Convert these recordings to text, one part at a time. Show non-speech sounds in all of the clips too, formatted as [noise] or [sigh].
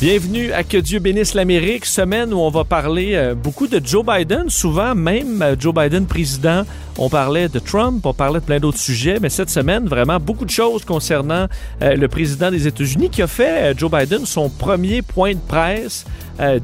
Bienvenue à Que Dieu bénisse l'Amérique, semaine où on va parler euh, beaucoup de Joe Biden, souvent même euh, Joe Biden président. On parlait de Trump, on parlait de plein d'autres sujets, mais cette semaine, vraiment beaucoup de choses concernant euh, le président des États-Unis qui a fait Joe Biden son premier point de presse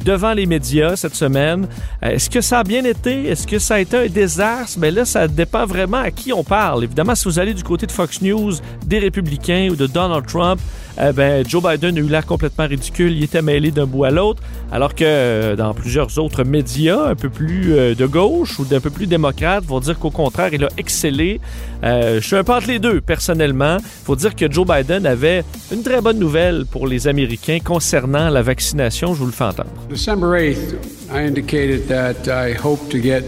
devant les médias cette semaine. Est-ce que ça a bien été? Est-ce que ça a été un désastre? Mais là, ça dépend vraiment à qui on parle. Évidemment, si vous allez du côté de Fox News, des républicains ou de Donald Trump, ben, Joe Biden a eu l'air complètement ridicule. Il était mêlé d'un bout à l'autre, alors que euh, dans plusieurs autres médias, un peu plus euh, de gauche ou d'un peu plus démocrate, vont dire qu'au il a excellé. Euh, je suis un peu entre les deux, personnellement. Faut dire que Joe Biden avait une très bonne nouvelle pour les Américains concernant la vaccination. Je vous le fais entendre. December 8th, I indicated that I hope to get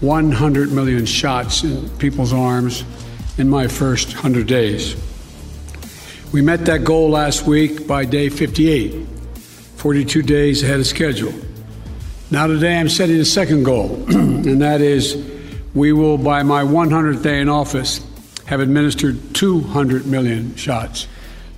100 million shots in people's arms in my first 100 days. We met that goal last week by day 58, 42 days ahead of schedule. Now, today, I'm setting a second goal, [clears throat] and that is we will, by my 100th day in office, have administered 200 million shots.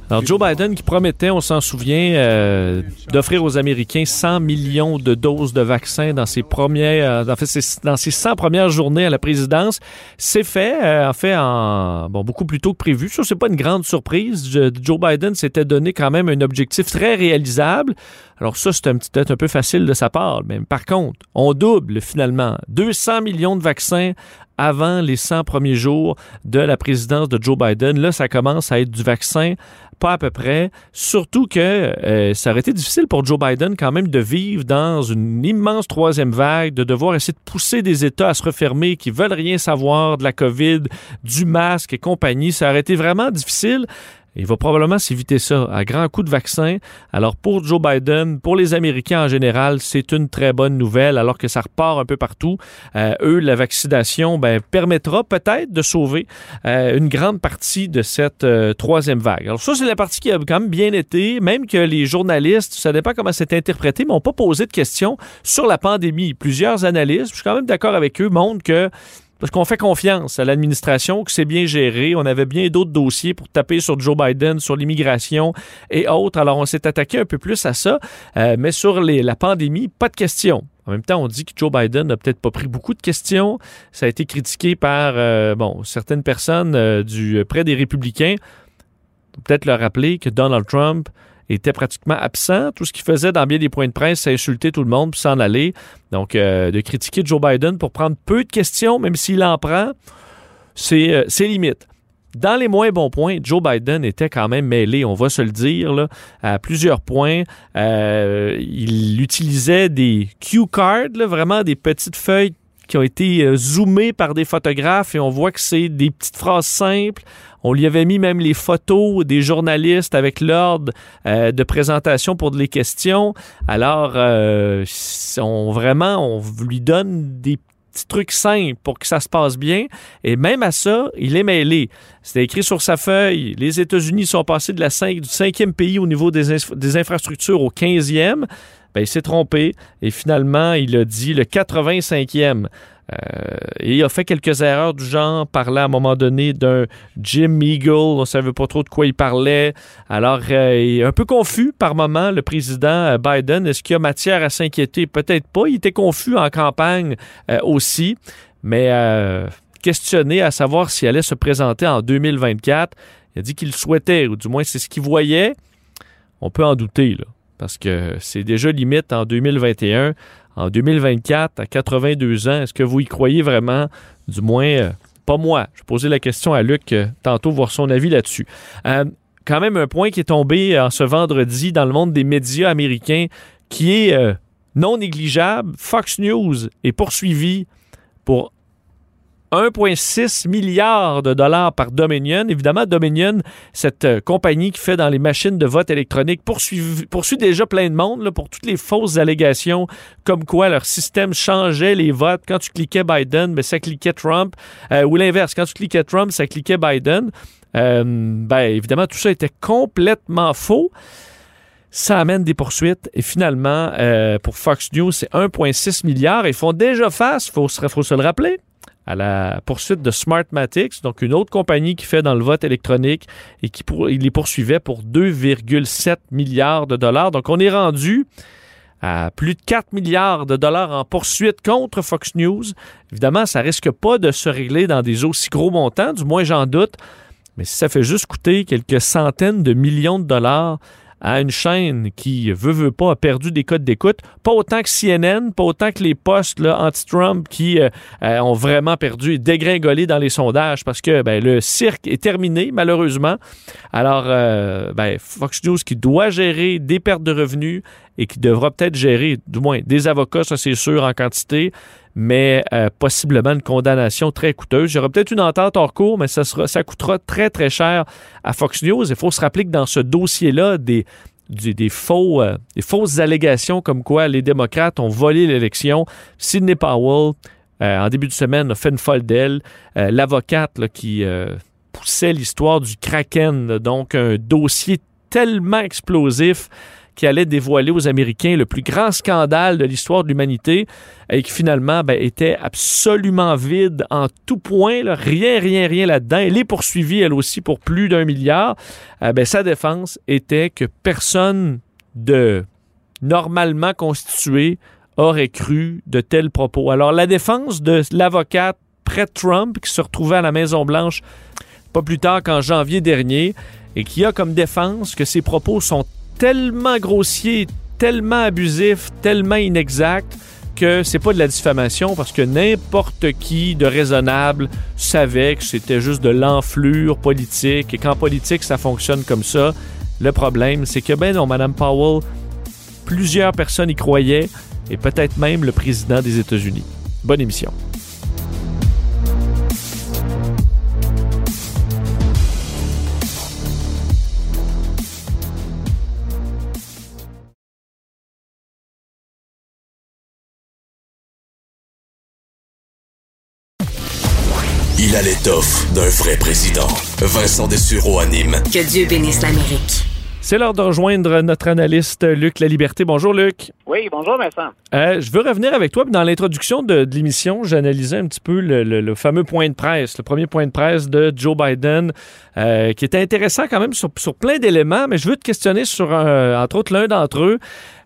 Alors, Joe Biden qui promettait, on s'en souvient, euh, d'offrir aux Américains 100 millions de doses de vaccins dans ses premières, euh, dans ses 100 premières journées à la présidence, c'est fait, euh, en fait, en, bon, beaucoup plus tôt que prévu. Ça, c'est pas une grande surprise. Joe Biden s'était donné quand même un objectif très réalisable. Alors ça, c'est peut-être un peu facile de sa part. Mais par contre, on double finalement 200 millions de vaccins avant les 100 premiers jours de la présidence de Joe Biden. Là, ça commence à être du vaccin pas à peu près. Surtout que euh, ça aurait été difficile pour Joe Biden quand même de vivre dans une immense troisième vague, de devoir essayer de pousser des États à se refermer qui veulent rien savoir de la COVID, du masque et compagnie. Ça aurait été vraiment difficile. Il va probablement s'éviter ça à grands coups de vaccin. Alors pour Joe Biden, pour les Américains en général, c'est une très bonne nouvelle alors que ça repart un peu partout. Euh, eux, la vaccination ben, permettra peut-être de sauver euh, une grande partie de cette euh, troisième vague. Alors ça, c'est la partie qui a quand même bien été, même que les journalistes, ça dépend comment c'est interprété, mais n'ont pas posé de questions sur la pandémie. Plusieurs analystes, je suis quand même d'accord avec eux, montrent que parce qu'on fait confiance à l'administration, que c'est bien géré. On avait bien d'autres dossiers pour taper sur Joe Biden, sur l'immigration et autres. Alors, on s'est attaqué un peu plus à ça. Euh, mais sur la pandémie, pas de questions. En même temps, on dit que Joe Biden n'a peut-être pas pris beaucoup de questions. Ça a été critiqué par euh, certaines personnes euh, du, près des républicains. Peut-être leur rappeler que Donald Trump était pratiquement absent. Tout ce qu'il faisait dans bien des points de presse, c'est insulter tout le monde puis s'en aller. Donc, euh, de critiquer Joe Biden pour prendre peu de questions, même s'il en prend, c'est euh, limite. Dans les moins bons points, Joe Biden était quand même mêlé, on va se le dire, là, à plusieurs points. Euh, il utilisait des cue cards, vraiment des petites feuilles qui ont été zoomées par des photographes et on voit que c'est des petites phrases simples. On lui avait mis même les photos des journalistes avec l'ordre euh, de présentation pour les questions. Alors, euh, on, vraiment, on lui donne des petits trucs simples pour que ça se passe bien. Et même à ça, il est mêlé. C'était écrit sur sa feuille. Les États-Unis sont passés de la du cinquième pays au niveau des, infrastructures au 15e. Ben, il s'est trompé et finalement, il a dit le 85e. Euh, et il a fait quelques erreurs du genre, parlait à un moment donné d'un Jim Eagle, on ne savait pas trop de quoi il parlait. Alors, euh, il est un peu confus par moment, le président euh, Biden. Est-ce qu'il y a matière à s'inquiéter? Peut-être pas. Il était confus en campagne aussi, mais questionné à savoir s'il allait se présenter en 2024. Il a dit qu'il souhaitait, ou du moins c'est ce qu'il voyait. On peut en douter, là, parce que c'est déjà limite en 2021 en 2024, à 82 ans, est-ce que vous y croyez vraiment? Du moins, euh, pas moi. Je posais la question à Luc euh, tantôt, voir son avis là-dessus. Euh, quand même un point qui est tombé en ce vendredi dans le monde des médias américains qui est non négligeable. Fox News est poursuivi pour 1,6 milliard de dollars par Dominion. Évidemment, Dominion, cette euh, compagnie qui fait dans les machines de vote électronique, poursuit, déjà plein de monde pour toutes les fausses allégations comme quoi leur système changeait les votes. Quand tu cliquais Biden, ben, ça cliquait Trump. Euh, ou l'inverse, quand tu cliquais Trump, ça cliquait Biden. Euh, ben, évidemment, tout ça était complètement faux. Ça amène des poursuites et finalement, pour Fox News, c'est 1,6 milliard. Ils font déjà face, il faut se le rappeler, à la poursuite de Smartmatics, donc une autre compagnie qui fait dans le vote électronique et qui les poursuivait pour 2,7 milliards de dollars. Donc on est rendu à plus de 4 milliards de dollars en poursuite contre Fox News. Évidemment, ça risque pas de se régler dans des aussi gros montants, du moins j'en doute. Mais si ça fait juste coûter quelques centaines de millions de dollars, à une chaîne qui, veut, veut pas, a perdu des codes d'écoute. Pas autant que CNN, pas autant que les postes anti-Trump qui euh, euh, ont vraiment perdu et dégringolé dans les sondages parce que ben, le cirque est terminé, malheureusement. Alors, euh, ben, Fox News qui doit gérer des pertes de revenus et qui devra peut-être gérer, du moins, des avocats, ça c'est sûr, en quantité, mais euh, possiblement une condamnation très coûteuse. Il y peut-être une entente hors cours, mais ça, coûtera très, très cher à Fox News. Il faut se rappeler que dans ce dossier-là, des, euh, fausses allégations comme quoi les démocrates ont volé l'élection. Sidney Powell, euh, en début de semaine, a fait une folle d'elle. L'avocate qui poussait l'histoire du Kraken, donc un dossier tellement explosif qui allait dévoiler aux Américains le plus grand scandale de l'histoire de l'humanité et qui finalement ben, était absolument vide en tout point. Rien, rien, rien là-dedans. Elle est poursuivie, elle aussi, pour plus d'un milliard. Euh, ben, sa défense était que personne de normalement constitué aurait cru de tels propos. Alors, la défense de l'avocate près Trump, qui se retrouvait à la Maison-Blanche pas plus tard qu'en janvier dernier, et qui a comme défense que ses propos sont tellement grossier, tellement abusif, tellement inexact que c'est pas de la diffamation parce que n'importe qui de raisonnable savait que c'était juste de l'enflure politique et qu'en politique ça fonctionne comme ça. Le problème, c'est que ben non, Mme Powell, plusieurs personnes y croyaient et peut-être même le président des États-Unis. Bonne émission. L'étoffe d'un vrai président. Vincent Dessureau anime. Que Dieu bénisse l'Amérique. C'est l'heure de rejoindre notre analyste Luc La Liberté. Bonjour Luc. Oui, bonjour Vincent. Euh, je veux revenir avec toi. Dans l'introduction de, l'émission, j'analysais un petit peu le, fameux point de presse, le premier point de presse de Joe Biden, euh, qui était intéressant quand même sur, plein d'éléments, mais je veux te questionner sur, entre autres, l'un d'entre eux.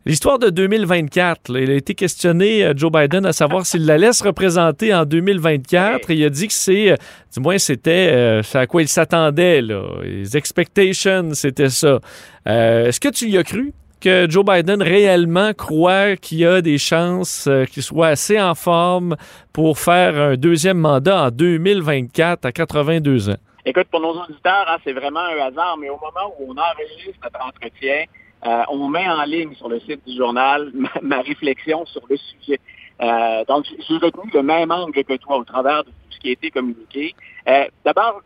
L'histoire de 2024, il a été questionné, euh, Joe Biden, à savoir s'il la laisse représenter en 2024. il a dit que c'est, du moins, c'était euh, à quoi il s'attendait. Les expectations, c'était ça. Est-ce que tu y as cru? Que Joe Biden réellement croit qu'il y a des chances qu'il soit assez en forme pour faire un deuxième mandat en 2024 à 82 ans? Écoute, pour nos auditeurs, hein, c'est vraiment un hasard, mais au moment où on enregistre notre entretien, euh, on met en ligne sur le site du journal [laughs] ma, réflexion sur le sujet. Euh, donc, j'ai retenu le même angle que toi au travers de tout ce qui a été communiqué. Euh, d'abord,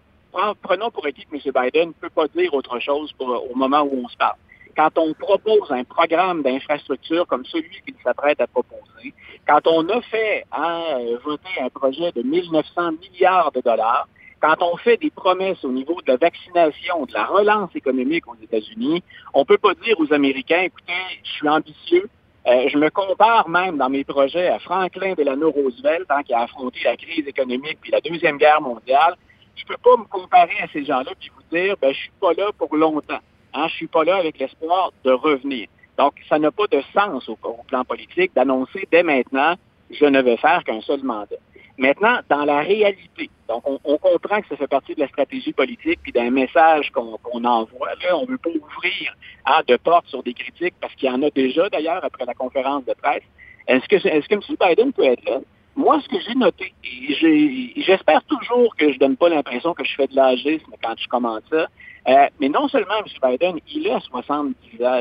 prenons pour acquis que M. Biden ne peut pas dire autre chose au moment où on se parle. Quand on propose un programme d'infrastructure comme celui qu'il s'apprête à proposer, quand on a fait hein, voter un projet de 1900 milliards de dollars, quand on fait des promesses au niveau de la vaccination, de la relance économique aux États-Unis, on ne peut pas dire aux Américains, écoutez, je suis ambitieux, euh, je me compare même dans mes projets à Franklin Delano Roosevelt, tant qui a affronté la crise économique puis la Deuxième Guerre mondiale. Je ne peux pas me comparer à ces gens-là puis vous dire, ben, je suis pas là pour longtemps. Hein, je suis pas là avec l'espoir de revenir. Donc, ça n'a pas de sens au plan politique d'annoncer dès maintenant, je ne vais faire qu'un seul mandat. Maintenant, dans la réalité, donc on, comprend que ça fait partie de la stratégie politique puis d'un message qu'on envoie. Là, on ne veut pas ouvrir hein, de portes sur des critiques parce qu'il y en a déjà d'ailleurs après la conférence de presse. Est-ce que, M. Biden peut être là? Moi, ce que j'ai noté, j'espère toujours que je donne pas l'impression que je fais de l'agisme quand je commente ça, euh, mais non seulement M. Biden, il a 70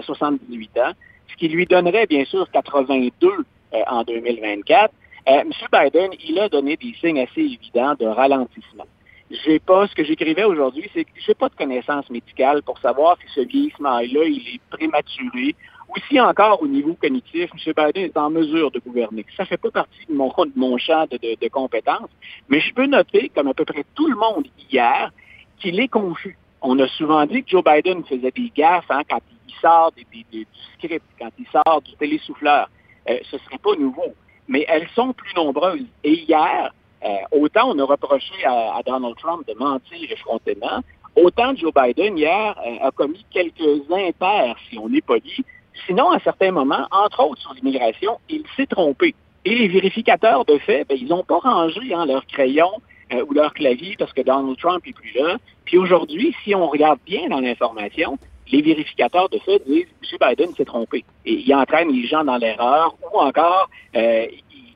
78 ans, ce qui lui donnerait bien sûr 82 euh, en 2024, Euh, M. Biden, il a donné des signes assez évidents de ralentissement. J'ai pas, ce que j'écrivais aujourd'hui, c'est que j'ai pas de connaissances médicales pour savoir si ce vieillissement-là, il est prématuré ou si encore au niveau cognitif, M. Biden est en mesure de gouverner. Ça fait pas partie de mon, champ de, de compétences, mais je peux noter, comme à peu près tout le monde hier, qu'il est confus. On a souvent dit que Joe Biden faisait des gaffes hein, quand il sort des, du script, quand il sort du télésouffleur. Euh, ce serait pas nouveau. Mais elles sont plus nombreuses. Et hier, euh, autant on a reproché à, Donald Trump de mentir effrontément, autant Joe Biden hier euh, a commis quelques impairs, si on est poli. Sinon, à certains moments, entre autres sur l'immigration, il s'est trompé. Et les vérificateurs de fait, ben, ils n'ont pas rangé hein, leur crayon euh, ou leur clavier parce que Donald Trump est plus là. Puis aujourd'hui, si on regarde bien dans l'information, les vérificateurs de fait disent M. Biden s'est trompé. Et il entraîne les gens dans l'erreur ou encore euh,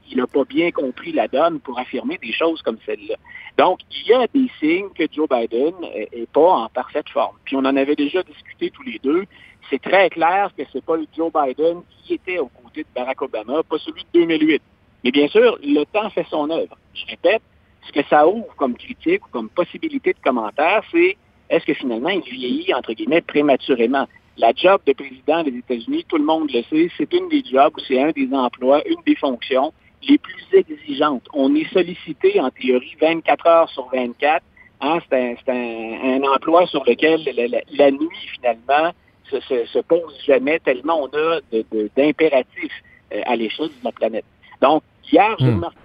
il n'a pas bien compris la donne pour affirmer des choses comme celle-là. Donc, il y a des signes que Joe Biden est pas en parfaite forme. Puis on en avait déjà discuté tous les deux. C'est très clair que c'est pas le Joe Biden qui était aux côtés de Barack Obama, pas celui de 2008. Mais bien sûr, le temps fait son œuvre. Je répète, ce que ça ouvre comme critique ou comme possibilité de commentaire, c'est est-ce que finalement il vieillit, entre guillemets, prématurément? La job de président des États-Unis, tout le monde le sait, c'est une des jobs, c'est un des emplois, une des fonctions les plus exigeantes. On est sollicité, en théorie, 24 heures sur 24. Hein, c'est un, un, un, emploi sur lequel la, la, la nuit, finalement, se, se, se, pose jamais tellement on a d'impératifs euh, à l'échelle de la planète. Donc, hier, j'ai remarqué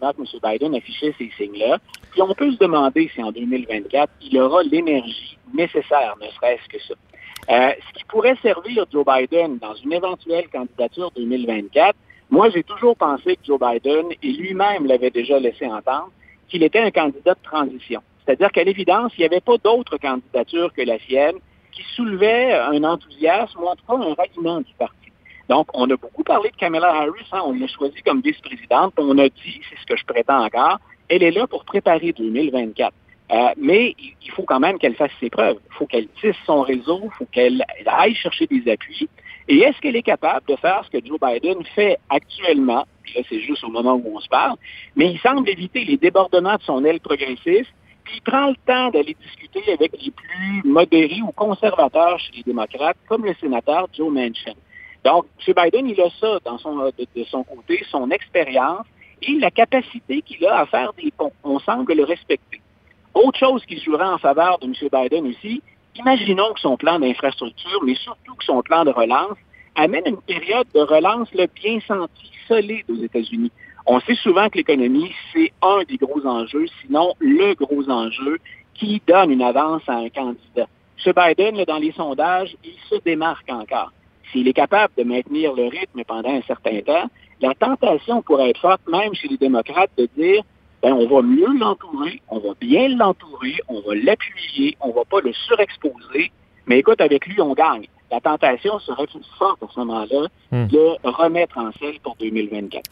que M. Biden affichait ces signes-là. Puis on peut se demander si en 2024, il aura l'énergie nécessaire, ne serait-ce que ça. Euh, ce qui pourrait servir Joe Biden dans une éventuelle candidature 2024, moi, j'ai toujours pensé que Joe Biden, et lui-même l'avait déjà laissé entendre, qu'il était un candidat de transition. C'est-à-dire qu'à l'évidence, il n'y avait pas d'autre candidature que la sienne qui soulevait un enthousiasme ou en tout cas un ralliement du parti. Donc, on a beaucoup parlé de Kamala Harris, hein, on l'a choisie comme vice-présidente, on a dit, c'est ce que je prétends encore, elle est là pour préparer 2024. Euh, mais il faut quand même qu'elle fasse ses preuves. Il faut qu'elle tisse son réseau, il faut qu'elle aille chercher des appuis. Et est-ce qu'elle est capable de faire ce que Joe Biden fait actuellement? Puis là, c'est juste au moment où on se parle. Mais il semble éviter les débordements de son aile progressiste. Puis il prend le temps d'aller discuter avec les plus modérés ou conservateurs chez les démocrates, comme le sénateur Joe Manchin. Donc, M. Biden, il a ça de, son côté, son expérience et la capacité qu'il a à faire des ponts. On semble le respecter. Autre chose qui jouera en faveur de M. Biden aussi, imaginons que son plan d'infrastructure, mais surtout que son plan de relance, amène une période de relance là, bien sentie, solide aux États-Unis. On sait souvent que l'économie, c'est un des gros enjeux, sinon le gros enjeu qui donne une avance à un candidat. M. Biden, dans les sondages, il se démarque encore. S'il est capable de maintenir le rythme pendant un certain temps, la tentation pourrait être forte, même chez les démocrates, de dire ben, on va mieux l'entourer, on va bien l'entourer, on va l'appuyer, on va pas le surexposer, mais écoute, avec lui, on gagne. La tentation serait plus forte à ce moment-là hmm. de remettre en selle pour 2024.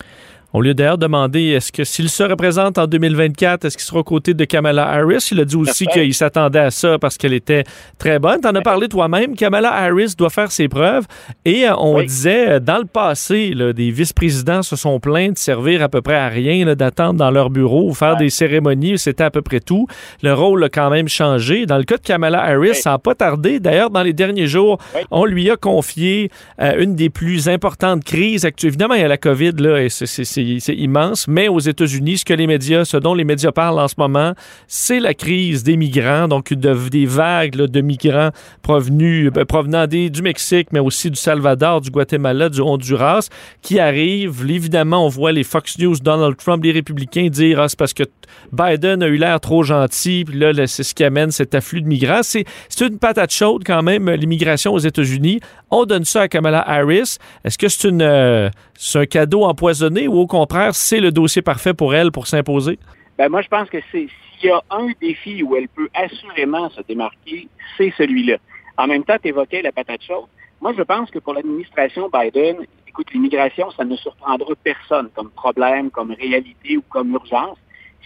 On lui a d'ailleurs demandé est-ce que s'il se représente en 2024, est-ce qu'il sera aux côtés de Kamala Harris? Il a dit aussi qu'il s'attendait à ça parce qu'elle était très bonne. Tu en as parlé toi-même. Kamala Harris doit faire ses preuves. Et euh, on oui. disait, euh, dans le passé, là, des vice-présidents se sont plaints de servir à peu près à rien, d'attendre dans leur bureau ou faire ouais. des cérémonies. C'était à peu près tout. Le rôle a quand même changé. Dans le cas de Kamala Harris, oui. ça n'a pas tardé. D'ailleurs, dans les derniers jours, oui. on lui a confié euh, une des plus importantes crises actuelles. Évidemment, il y a la COVID, là, et c'est c'est immense. Mais aux États-Unis, ce que les médias, ce dont les médias parlent en ce moment, c'est la crise des migrants, donc de, des vagues de migrants euh, provenant des, du Mexique, mais aussi du Salvador, du Guatemala, du Honduras, qui arrivent. Évidemment, on voit les Fox News, Donald Trump, les républicains dire ah, c'est parce que Biden a eu l'air trop gentil, puis là, c'est ce qui amène cet afflux de migrants. C'est une patate chaude quand même, l'immigration aux États-Unis. On donne ça à Kamala Harris. Est-ce que c'est une euh, c'est un cadeau empoisonné ou au contraire, c'est le dossier parfait pour elle pour s'imposer? Ben moi, je pense que s'il y a un défi où elle peut assurément se démarquer, c'est celui-là. En même temps, tu évoquais la patate chaude. Moi, je pense que pour l'administration Biden, écoute, l'immigration, ça ne surprendra personne comme problème, comme réalité ou comme urgence.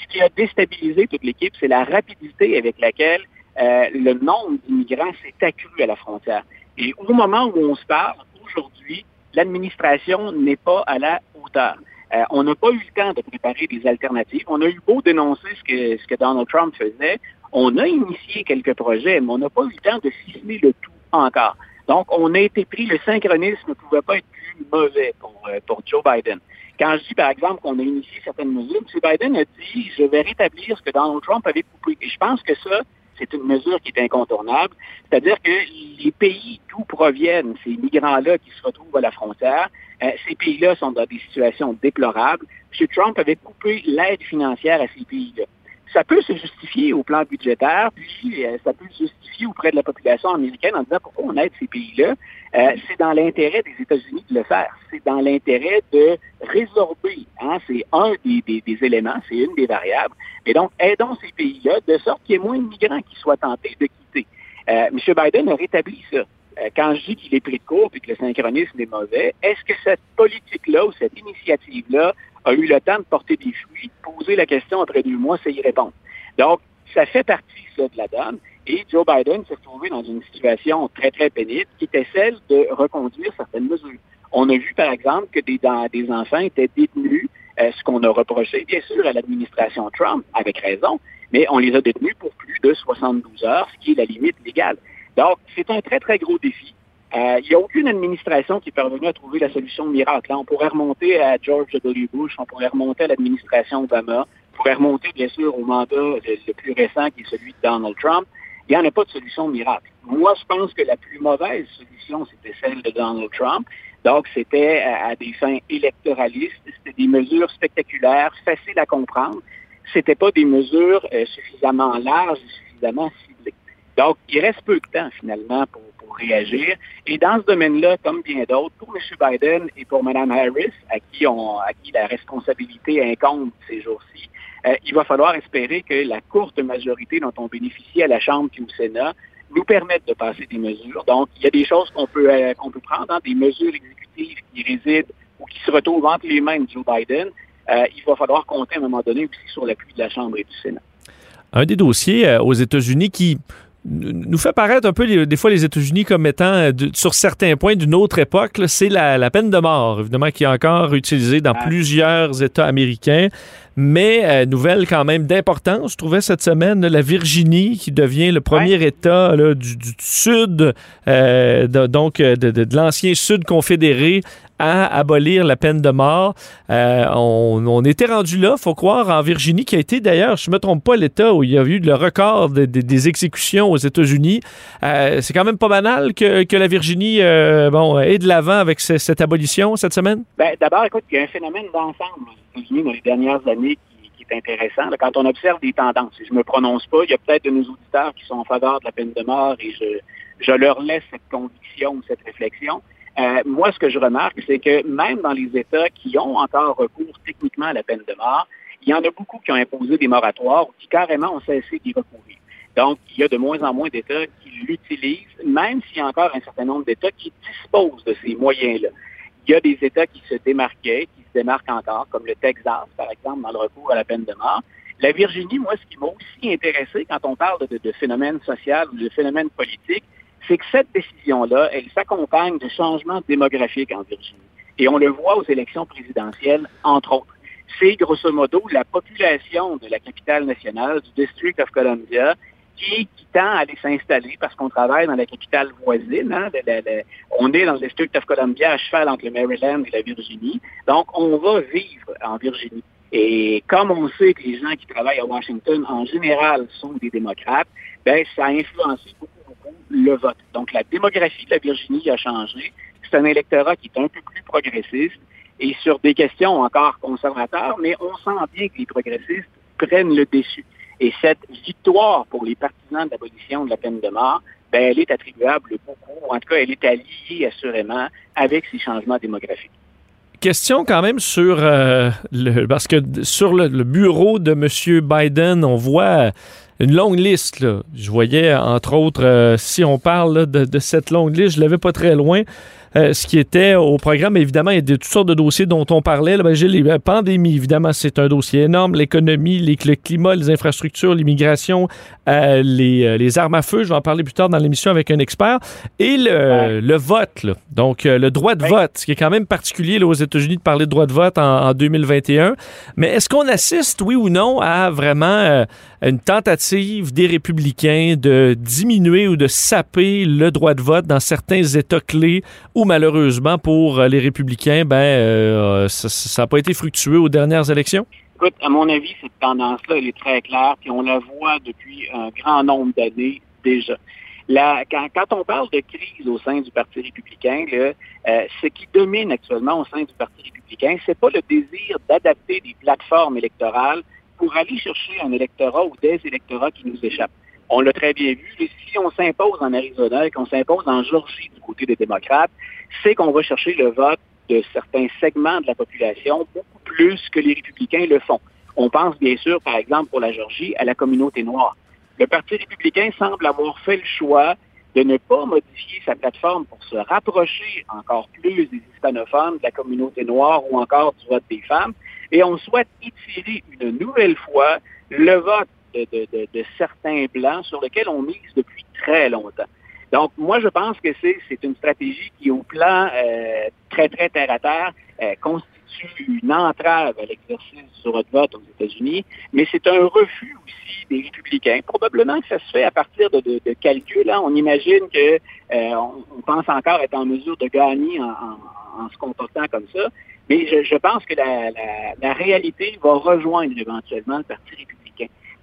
Ce qui a déstabilisé toute l'équipe, c'est la rapidité avec laquelle euh, le nombre d'immigrants s'est accru à la frontière. Et au moment où on se parle, aujourd'hui, l'administration n'est pas à la hauteur. Euh, on n'a pas eu le temps de préparer des alternatives. On a eu beau dénoncer ce que, Donald Trump faisait. On a initié quelques projets, mais on n'a pas eu le temps de ficeler le tout encore. Donc, on a été pris, le synchronisme ne pouvait pas être plus mauvais pour, euh, pour Joe Biden. Quand je dis, par exemple, qu'on a initié certaines mesures, M. Biden a dit, je vais rétablir ce que Donald Trump avait coupé. Et je pense que ça, c'est une mesure qui est incontournable. C'est-à-dire que les pays d'où proviennent ces migrants-là qui se retrouvent à la frontière, euh, ces pays-là sont dans des situations déplorables. M. Trump avait coupé l'aide financière à ces pays-là. Ça peut se justifier au plan budgétaire, puis euh, ça peut se justifier auprès de la population américaine en disant pourquoi on aide ces pays-là? Euh, c'est dans l'intérêt des États-Unis de le faire. C'est dans l'intérêt de résorber. Hein, c'est un des, des, des éléments, c'est une des variables. Et donc, aidons ces pays-là de sorte qu'il y ait moins de migrants qui soient tentés de quitter. Euh, M. Biden a rétabli ça. Euh, quand je dis qu'il est pris de court et que le synchronisme est mauvais, est-ce que cette politique-là ou cette initiative-là a eu le temps de porter des fruits? Poser la question après deux mois, c'est y répondre. Donc, ça fait partie, de la donne. Et Joe Biden s'est retrouvé dans une situation très, très pénible qui était celle de reconduire certaines mesures. On a vu, par exemple, que des, des enfants étaient détenus, euh, ce qu'on a reproché, bien sûr, à l'administration Trump, avec raison, mais on les a détenus pour plus de 72 heures, ce qui est la limite légale. Donc, c'est un très, très gros défi. Euh, il n'y a aucune administration qui est parvenue à trouver la solution miracle. Là, on pourrait remonter à George W. Bush, on pourrait remonter à l'administration Obama, on pourrait remonter, bien sûr, au mandat le, plus récent qui est celui de Donald Trump. Il n'y en a pas de solution miracle. Moi, je pense que la plus mauvaise solution, c'était celle de Donald Trump. Donc, c'était à, des fins électoralistes, c'était des mesures spectaculaires, faciles à comprendre. C'était pas des mesures euh, suffisamment larges et suffisamment ciblées. Donc, il reste peu de temps, finalement, pour, réagir. Et dans ce domaine-là, comme bien d'autres, pour M. Biden et pour Mme Harris, à qui, on, la responsabilité incombe ces jours-ci, euh, il va falloir espérer que la courte majorité dont on bénéficie à la Chambre et au Sénat nous permettent de passer des mesures. Donc, il y a des choses qu'on peut, euh, peut prendre, hein, des mesures exécutives qui résident ou qui se retrouvent entre les mains de Joe Biden. Euh, il va falloir compter à un moment donné aussi sur l'appui de la Chambre et du Sénat. Un des dossiers aux États-Unis qui nous fait paraître un peu des fois les États-Unis comme étant, euh, sur certains points d'une autre époque, c'est la, peine de mort, évidemment, qui est encore utilisée dans plusieurs États américains. Mais euh, nouvelle quand même d'importance, je trouvais cette semaine, la Virginie qui devient le premier État du, sud, euh, donc de, de l'ancien sud confédéré à abolir la peine de mort. Euh, on, était rendu là, faut croire, en Virginie, qui a été d'ailleurs, je ne me trompe pas, l'État où il y a eu le record des exécutions aux États-Unis. Euh, c'est quand même pas banal que, la Virginie euh, bon, ait de l'avant avec cette abolition cette semaine? Ben, D'abord, écoute, il y a un phénomène d'ensemble Dans les dernières années qui, est intéressant. quand on observe des tendances, je ne me prononce pas, il y a peut-être de nos auditeurs qui sont en faveur de la peine de mort et je, je leur laisse cette conviction ou cette réflexion. Euh, moi, ce que je remarque, c'est que même dans les États qui ont encore recours techniquement à la peine de mort, il y en a beaucoup qui ont imposé des moratoires ou qui carrément ont cessé d'y recourir. Donc, il y a de moins en moins d'États qui l'utilisent, même s'il y a encore un certain nombre d'États qui disposent de ces moyens-là. Il y a des États qui se démarquaient, qui se démarquent encore, comme le Texas, par exemple, dans le recours à la peine de mort. La Virginie, moi, ce qui m'a aussi intéressé quand on parle de, de phénomènes sociaux ou de phénomènes politiques, c'est que cette décision-là, elle s'accompagne de changements démographiques en Virginie. Et on le voit aux élections présidentielles, entre autres. C'est grosso modo la population de la capitale nationale, du District of Columbia, qui, tend à aller s'installer parce qu'on travaille dans la capitale voisine. Hein, on est dans le District of Columbia à cheval entre le Maryland et la Virginie. Donc, on va vivre en Virginie. Et comme on sait que les gens qui travaillent à Washington, en général, sont des démocrates, ben, ça a influencé beaucoup le vote. Donc, la démographie de la Virginie a changé. C'est un électorat qui est un peu plus progressiste et sur des questions encore conservateurs, mais on sent bien que les progressistes prennent le dessus. Et cette victoire pour les partisans de l'abolition de la peine de mort, ben, elle est attribuable beaucoup, ou en tout cas, elle est alliée assurément avec ces changements démographiques. Question quand même sur euh, le parce que sur le, bureau de M. Biden, on voit une longue liste. Là. Je voyais, entre autres, euh, si on parle de, cette longue liste, je l'avais pas très loin. Ce qui était au programme. Évidemment, il y a de, toutes sortes de dossiers dont on parlait. Là, ben, j'ai les pandémies, évidemment, c'est un dossier énorme. L'économie, le climat, les infrastructures, l'immigration, les, les, armes à feu. Je vais en parler plus tard dans l'émission avec un expert. Et le, le vote, là. donc le droit de vote, ce qui est quand même particulier là, aux États-Unis de parler de droit de vote en, en 2021. Mais est-ce qu'on assiste, oui ou non, à vraiment une tentative des républicains de diminuer ou de saper le droit de vote dans certains États clés où malheureusement pour les républicains, ben euh, ça n'a pas été fructueux aux dernières élections? Écoute, à mon avis, cette tendance-là, elle est très claire, puis on la voit depuis un grand nombre d'années déjà. quand, on parle de crise au sein du Parti républicain, euh, ce qui domine actuellement au sein du Parti républicain, c'est pas le désir d'adapter des plateformes électorales pour aller chercher un électorat ou des électorats qui nous échappent. On l'a très bien vu. Si on s'impose en Arizona et qu'on s'impose en Georgie du côté des démocrates, c'est qu'on va chercher le vote de certains segments de la population beaucoup plus que les républicains le font. On pense bien sûr, par exemple, pour la Georgie, à la communauté noire. Le Parti républicain semble avoir fait le choix de ne pas modifier sa plateforme pour se rapprocher encore plus des hispanophones, de la communauté noire ou encore du vote des femmes. Et on souhaite étirer une nouvelle fois le vote de, certains blancs sur lequel on mise depuis très longtemps. Donc, moi, je pense que c'est une stratégie qui, au plan euh, très, très terre à terre, euh, constitue une entrave à l'exercice du droit de vote aux États-Unis, mais c'est un refus aussi des républicains. Probablement que ça se fait à partir de, de, calculs. Hein. On imagine que euh, on, pense encore être en mesure de gagner en, se comportant comme ça, mais je, pense que la, la réalité va rejoindre éventuellement le Parti républicain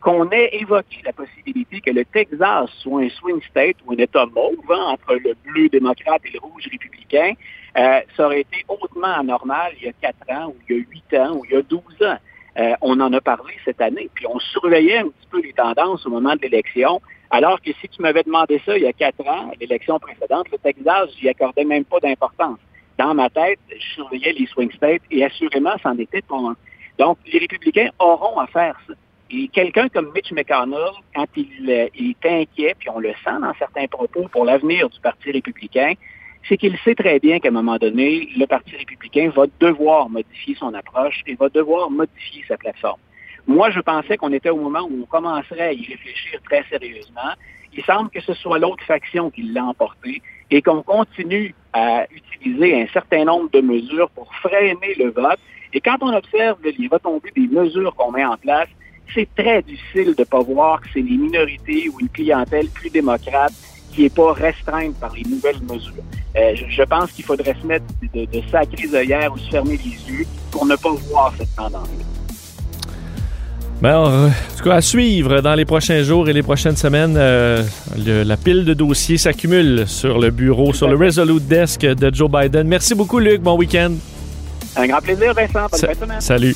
qu'on ait évoqué la possibilité que le Texas soit un swing state ou un État mauve hein, entre le bleu démocrate et le rouge républicain, euh, ça aurait été hautement anormal il y a quatre ans, ou il y a huit ans, ou il y a douze ans. Euh, on en a parlé cette année, puis on surveillait un petit peu les tendances au moment de l'élection, alors que si tu m'avais demandé ça il y a quatre ans, l'élection précédente, le Texas, j'y accordais même pas d'importance. Dans ma tête, je surveillais les swing states et assurément, c'en était pas un. Donc, les républicains auront à faire ça. Et quelqu'un comme Mitch McConnell, quand il, euh, est inquiet, puis on le sent dans certains propos pour l'avenir du Parti républicain, c'est qu'il sait très bien qu'à un moment donné, le Parti républicain va devoir modifier son approche et va devoir modifier sa plateforme. Moi, je pensais qu'on était au moment où on commencerait à y réfléchir très sérieusement. Il semble que ce soit l'autre faction qui l'a emporté et qu'on continue à utiliser un certain nombre de mesures pour freiner le vote. Et quand on observe les retombées des mesures qu'on met en place, c'est très difficile de ne pas voir que c'est les minorités ou une clientèle plus démocrate qui n'est pas restreinte par les nouvelles mesures. Euh, je, pense qu'il faudrait se mettre de, de sacrées œillères ou se fermer les yeux pour ne pas voir cette tendance-là. Ben, en tout cas, à suivre dans les prochains jours et les prochaines semaines, euh, la pile de dossiers s'accumule sur le bureau, sur le Resolute Desk de Joe Biden. Merci beaucoup, Luc. Bon week-end. Un grand plaisir, Vincent. Bonne semaine. Salut.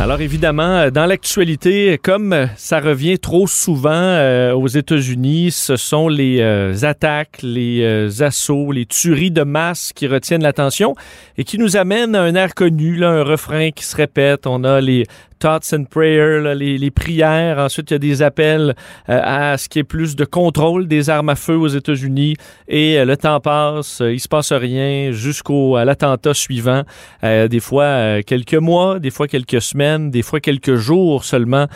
Alors évidemment, euh, dans l'actualité, comme euh, ça revient trop souvent euh, aux États-Unis, ce sont les attaques, les assauts, les tueries de masse qui retiennent l'attention et qui nous amènent à un air connu, un refrain qui se répète. On a les thoughts and prayers, les, prières. Ensuite, il y a des appels à ce qui est plus de contrôle des armes à feu aux États-Unis. Et le temps passe, il se passe rien jusqu'au l'attentat suivant. des fois quelques mois, des fois quelques semaines, des fois quelques jours seulement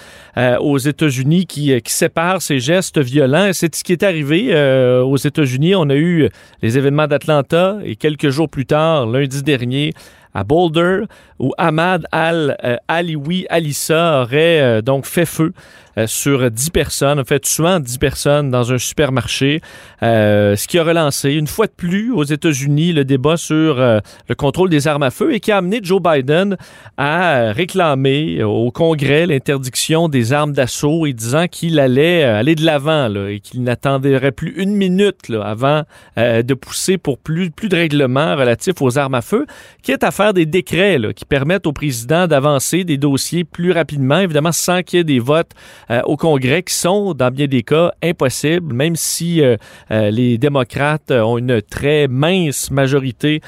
aux États-Unis qui, qui séparent ces gestes violents. C'est ce qui est arrivé aux États-Unis. On a eu les événements d'Atlanta et quelques jours plus tard, lundi dernier, à Boulder, où Ahmad al-Aliwi Alissa aurait euh, donc fait feu euh, sur 10 personnes, en fait, tuant 10 personnes dans un supermarché, euh, ce qui a relancé une fois de plus aux États-Unis le débat sur euh, le contrôle des armes à feu et qui a amené Joe Biden à réclamer au Congrès l'interdiction des armes d'assaut et disant qu'il allait aller de l'avant et qu'il n'attendrait plus une minute là, avant de pousser pour plus, plus de règlements relatifs aux armes à feu, qui est à des décrets qui permettent au président d'avancer des dossiers plus rapidement, évidemment sans qu'il y ait des votes euh, au Congrès qui sont, dans bien des cas, impossibles, même si euh, euh, les démocrates ont une très mince majorité.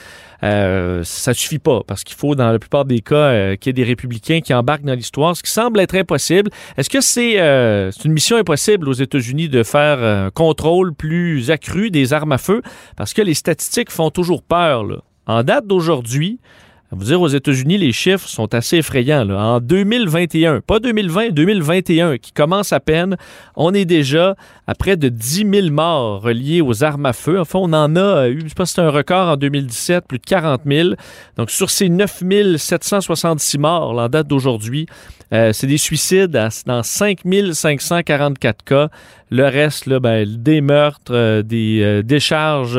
Euh, ça suffit pas parce qu'il faut, dans la plupart des cas, qu'il y ait des républicains qui embarquent dans l'histoire, ce qui semble être impossible. Est-ce que c'est une mission impossible aux États-Unis de faire un contrôle plus accru des armes à feu? Parce que les statistiques font toujours peur. En date d'aujourd'hui, vous dire, aux États-Unis, les chiffres sont assez effrayants. En 2021, pas 2020, 2021, qui commence à peine, on est déjà à près de 10 000 morts reliés aux armes à feu. Enfin, on en a eu, je pense c'est un record en 2017, plus de 40 000. Donc, sur ces 9 766 morts, en date d'aujourd'hui, euh, c'est des suicides dans 5 544 cas. Le reste, là, ben, des meurtres, euh, des euh, décharges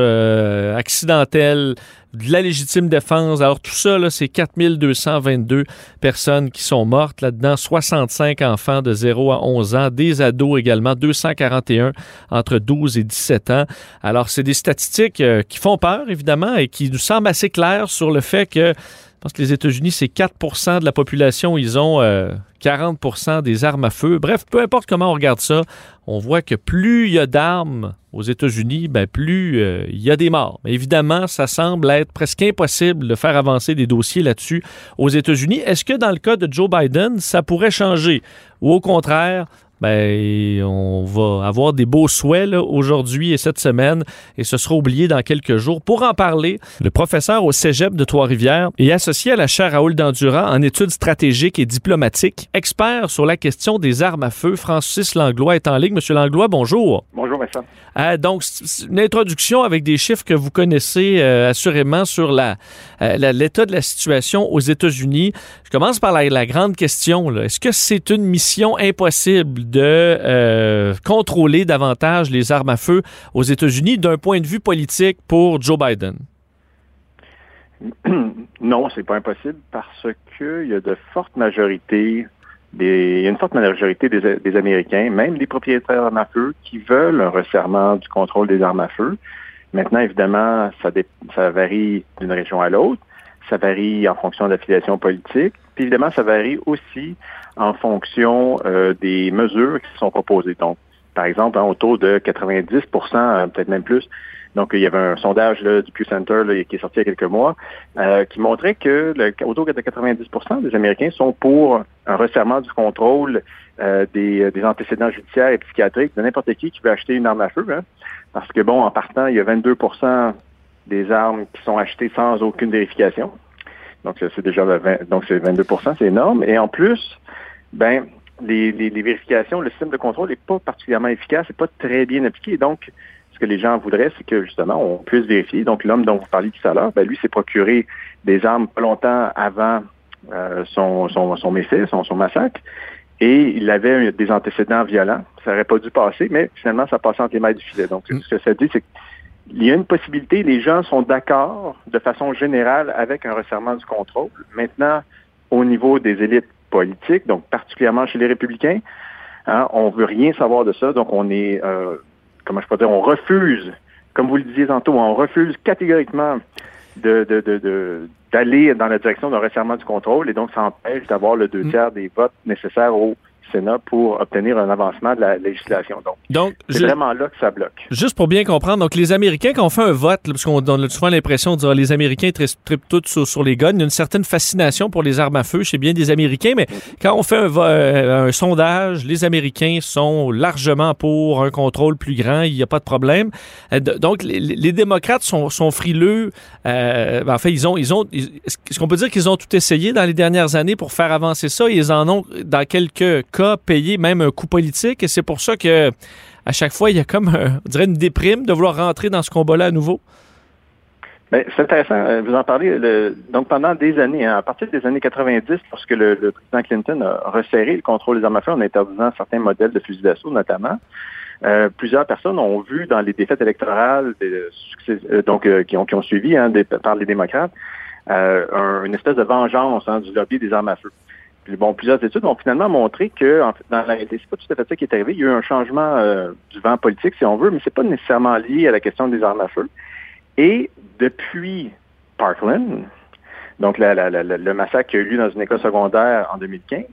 accidentelles, de la légitime défense. Alors tout ça, c'est 4222 personnes qui sont mortes là-dedans, 65 enfants de 0 à 11 ans, des ados également, 241 entre 12 et 17 ans. Alors c'est des statistiques euh, qui font peur, évidemment, et qui nous semblent assez claires sur le fait que je pense que les États-Unis, c'est 4% de la population. Ils ont 40% euh, des armes à feu. Bref, peu importe comment on regarde ça, on voit que plus il y a d'armes aux États-Unis, ben plus euh, il y a des morts. Mais évidemment, ça semble être presque impossible de faire avancer des dossiers là-dessus aux États-Unis. Est-ce que dans le cas de Joe Biden, ça pourrait changer? Ou au contraire, ben, on va avoir des beaux souhaits aujourd'hui et cette semaine et ce sera oublié dans quelques jours. Pour en parler, le professeur au Cégep de Trois-Rivières est associé à la chaire Raoul Dandurand en études stratégiques et diplomatiques, expert sur la question des armes à feu. Francis Langlois est en ligne. Monsieur Langlois, bonjour. Bonjour, Euh, donc, une introduction avec des chiffres que vous connaissez euh, assurément sur euh, l'état de la situation aux États-Unis. Je commence par la, grande question. Est-ce que c'est une mission impossible de contrôler davantage les armes à feu aux États-Unis d'un point de vue politique pour Joe Biden? [clears throat] Non, c'est pas impossible parce qu'il y a de fortes majorités il y a une forte majorité des, Américains, même des propriétaires d'armes à feu, qui veulent un resserrement du contrôle des armes à feu. Maintenant, évidemment, ça, ça varie d'une région à l'autre. Ça varie en fonction de l'affiliation politique. Puis évidemment, ça varie aussi en fonction euh, des mesures qui sont proposées. Donc, par exemple, hein, autour de 90% euh, peut-être même plus, donc, il y avait un sondage du Pew Center qui est sorti il y a quelques mois euh, qui montrait que le, autour de 90% des Américains sont pour un resserrement du contrôle euh, des, antécédents judiciaires et psychiatriques de n'importe qui qui veut acheter une arme à feu. Hein. parce que, bon, en partant, il y a 22% des armes qui sont achetées sans aucune vérification. Donc, c'est déjà 20, donc c'est 22% c'est énorme. Et en plus, ben, les, les, vérifications, le système de contrôle n'est pas particulièrement efficace, n'est pas très bien appliqué. Donc, que les gens voudraient, c'est que justement, on puisse vérifier. Donc, l'homme dont vous parliez tout à l'heure, ben, lui s'est procuré des armes pas longtemps avant euh, son, son, son méfait, son, son massacre. Et il avait des antécédents violents. Ça n'aurait pas dû passer, mais finalement, ça passait entre les mailles du filet. Donc, ce que ça dit, c'est qu'il y a une possibilité, les gens sont d'accord de façon générale avec un resserrement du contrôle. Maintenant, au niveau des élites politiques, donc particulièrement chez les républicains, hein, on veut rien savoir de ça. Donc, on est euh, comment je peux dire, on refuse, comme vous le disiez tantôt, on refuse catégoriquement de, d'aller dans la direction d'un resserrement du contrôle et donc ça empêche d'avoir le deux mm. tiers des votes nécessaires au Sénat pour obtenir un avancement de la législation. Donc, c'est vraiment là que ça bloque. Juste pour bien comprendre, donc les Américains, quand on fait un vote, parce qu'on a souvent l'impression de dire les Américains trippent tous sur, les guns, il y a une certaine fascination pour les armes à feu chez bien des Américains, mais quand on fait un, euh, un sondage, les Américains sont largement pour un contrôle plus grand, il n'y a pas de problème. Euh, donc, les, démocrates sont, sont frileux. Euh, ben, en fait, ils ont, ils ont, est-ce qu'on peut dire qu'ils ont tout essayé dans les dernières années pour faire avancer ça? Ils en ont, dans quelques cas, payer même un coût politique. Et c'est pour ça que à chaque fois, il y a comme, on dirait, une déprime de vouloir rentrer dans ce combat-là à nouveau. Ben, c'est intéressant, euh, vous en parlez. Le, donc, pendant des années, hein, à partir des années 90, lorsque le, président Clinton a resserré le contrôle des armes à feu en interdisant certains modèles de fusils d'assaut, notamment, euh, plusieurs personnes ont vu dans les défaites électorales euh, donc, qui, ont, qui ont suivi hein, par les démocrates un, une espèce de vengeance hein, du lobby des armes à feu. Bon, plusieurs études ont finalement montré que, dans la réalité, c'est pas tout à fait ça qui est arrivé. Il y a eu un changement du vent politique, si on veut, mais c'est pas nécessairement lié à la question des armes à feu. Et depuis Parkland, donc le massacre qui a eu lieu dans une école secondaire en 2015,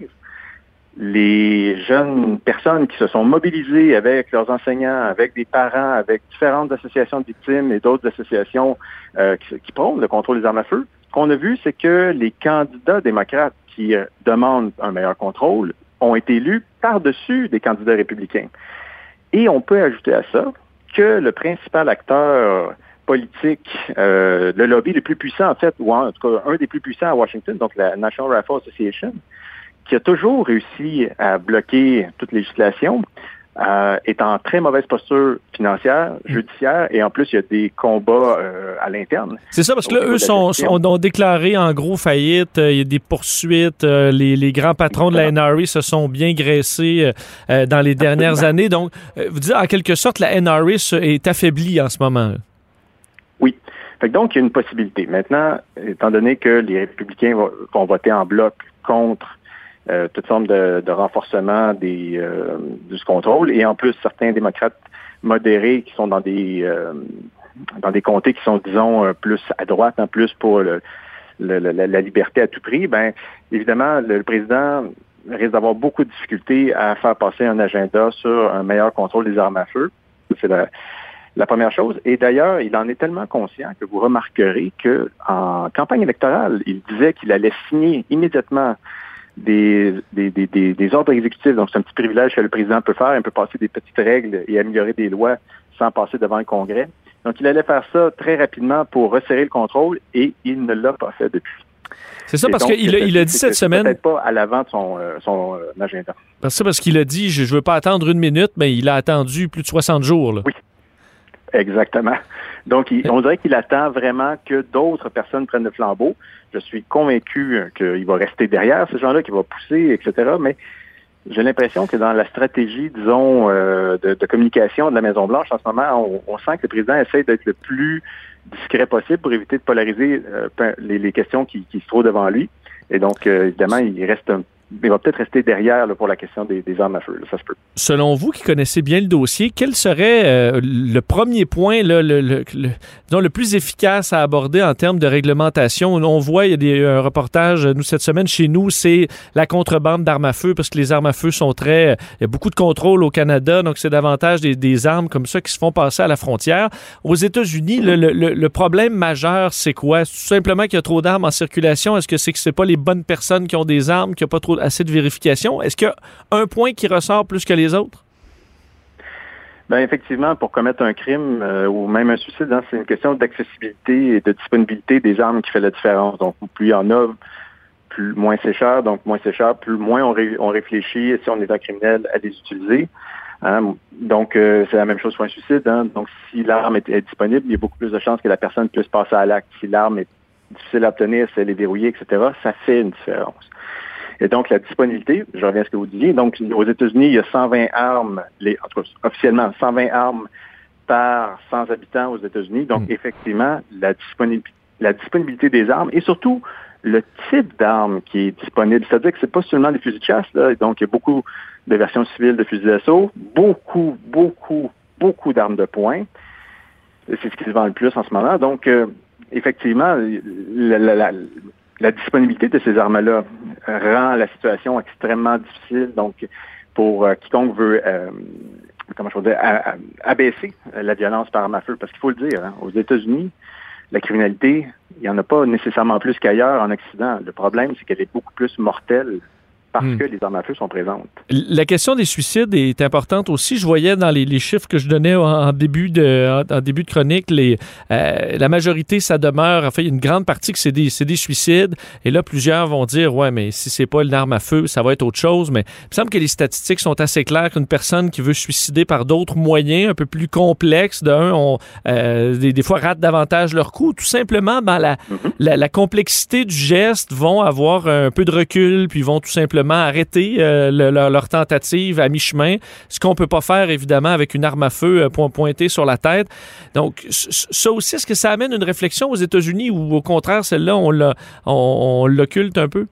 les jeunes personnes qui se sont mobilisées avec leurs enseignants, avec des parents, avec différentes associations de victimes et d'autres associations euh, qui, qui prônent le contrôle des armes à feu, ce qu'on a vu, c'est que les candidats démocrates qui euh, demandent un meilleur contrôle ont été élus par-dessus des candidats républicains. Et on peut ajouter à ça que le principal acteur politique, euh, le lobby le plus puissant, en fait, ou en tout cas un des plus puissants à Washington, donc la National Rifle Association, qui a toujours réussi à bloquer toute législation, euh, est en très mauvaise posture financière, mm. judiciaire, et en plus, il y a des combats euh, à l'interne. C'est ça, parce que là, eux sont, ont déclaré en gros faillite, euh, il y a des poursuites, euh, les, les, grands patrons de la NRA se sont bien graissés euh, dans les dernières années. Donc, vous dites, en quelque sorte, la NRA est affaiblie en ce moment. Oui. Fait que donc, il y a une possibilité. Maintenant, étant donné que les républicains vont, vont voter en bloc contre euh, toute forme de, de renforcement des, euh, du contrôle, et en plus, certains démocrates modérés qui sont dans des euh, dans des comtés qui sont, disons, plus à droite, en plus pour le, le, la, la, liberté à tout prix, ben évidemment, le, le président risque d'avoir beaucoup de difficultés à faire passer un agenda sur un meilleur contrôle des armes à feu. C'est la, la première chose. Et d'ailleurs, il en est tellement conscient que vous remarquerez que en campagne électorale, il disait qu'il allait signer immédiatement des, des, des, des, ordres exécutifs. Donc, c'est un petit privilège que le président peut faire. Il peut passer des petites règles et améliorer des lois sans passer devant le Congrès. Donc, il allait faire ça très rapidement pour resserrer le contrôle et il ne l'a pas fait depuis. C'est ça, parce qu'il a, il a dit cette semaine. Peut-être pas à l'avant de son, euh, son euh, agenda. Parce parce qu'il a dit, je ne veux pas attendre une minute, mais il a attendu plus de 60 jours. Là. Oui, exactement. Donc, on dirait qu'il attend vraiment que d'autres personnes prennent le flambeau. Je suis convaincu euh, qu'il va rester derrière ces gens-là, qu'il va pousser, etc. Mais j'ai l'impression que dans la stratégie, disons, euh, de, communication de la Maison-Blanche, en ce moment, on, sent que le président essaie d'être le plus discret possible pour éviter de polariser euh, les, questions qui, se trouvent devant lui. Et donc, évidemment, il reste un il va peut-être rester derrière pour la question des, armes à feu. Ça se peut. Selon vous, qui connaissez bien le dossier, quel serait euh, le premier point, là, le, le, le, disons, le plus efficace à aborder en termes de réglementation? On voit, il y a des, un reportage, nous, cette semaine, chez nous, c'est la contrebande d'armes à feu, parce que les armes à feu sont très... Il y a beaucoup de contrôle au Canada, donc c'est davantage des, armes comme ça qui se font passer à la frontière. Aux États-Unis, le, le, problème majeur, c'est quoi? Tout simplement qu'il y a trop d'armes en circulation? Est-ce que c'est que c'est pas les bonnes personnes qui ont des armes, qu'il n'y a pas trop assez de vérification. Est-ce qu'il y a un point qui ressort plus que les autres? Ben effectivement, pour commettre un crime euh, ou même un suicide, hein, c'est une question d'accessibilité et de disponibilité des armes qui fait la différence. Donc, plus il y en a, plus moins c'est cher. Donc, moins c'est cher, plus moins on, ré, on, réfléchit si on est un criminel à les utiliser. Hein. Donc, euh, c'est la même chose pour un suicide. Hein. Donc, si l'arme est, est, disponible, il y a beaucoup plus de chances que la personne puisse passer à l'acte. Si l'arme est difficile à obtenir, si elle est dérouillée, etc., ça fait une différence. Et donc, la disponibilité, je reviens à ce que vous disiez, donc aux États-Unis, il y a 120 armes, les, en tout cas, officiellement, 120 armes par 100 habitants aux États-Unis. Donc, mmh. effectivement, la, disponibilité, la disponibilité des armes et surtout le type d'armes qui est disponible. C'est-à-dire que c'est pas seulement des fusils de chasse, là. donc il y a beaucoup de versions civiles de fusils d'assaut, beaucoup, beaucoup, beaucoup d'armes de poing. C'est ce qui se vend le plus en ce moment. Donc, euh, effectivement, la, la, la, la disponibilité de ces armes-là rend la situation extrêmement difficile. Donc, pour euh, quiconque veut, euh, comment je dire, abaisser la violence par arme à feu, parce qu'il faut le dire, hein, aux États-Unis, la criminalité, il n'y en a pas nécessairement plus qu'ailleurs en Occident. Le problème, c'est qu'elle est beaucoup plus mortelle parce Hmm. que les armes à feu sont présentes. La question des suicides est importante aussi. Je voyais dans les, les chiffres que je donnais en, en début de en, en début de chronique, les, euh, la majorité, ça demeure. En fait, il y a une grande partie que c'est des, des suicides. Et là, plusieurs vont dire, ouais, mais si c'est pas une arme à feu, ça va être autre chose. Mais il me semble que les statistiques sont assez claires qu'une personne qui veut suicider par d'autres moyens, un peu plus complexes, d'un, on, euh, des, des fois ratent davantage leur coup. Tout simplement, ben, la, la, la complexité du geste vont avoir un peu de recul, puis vont tout simplement arrêter euh, le- leur, tentative à mi-chemin, ce qu'on peut pas faire évidemment avec une arme à feu euh, point- pointée sur la tête. Donc ça aussi, est-ce que ça amène une réflexion aux États-Unis ou au contraire celle-là on l'occulte un peu?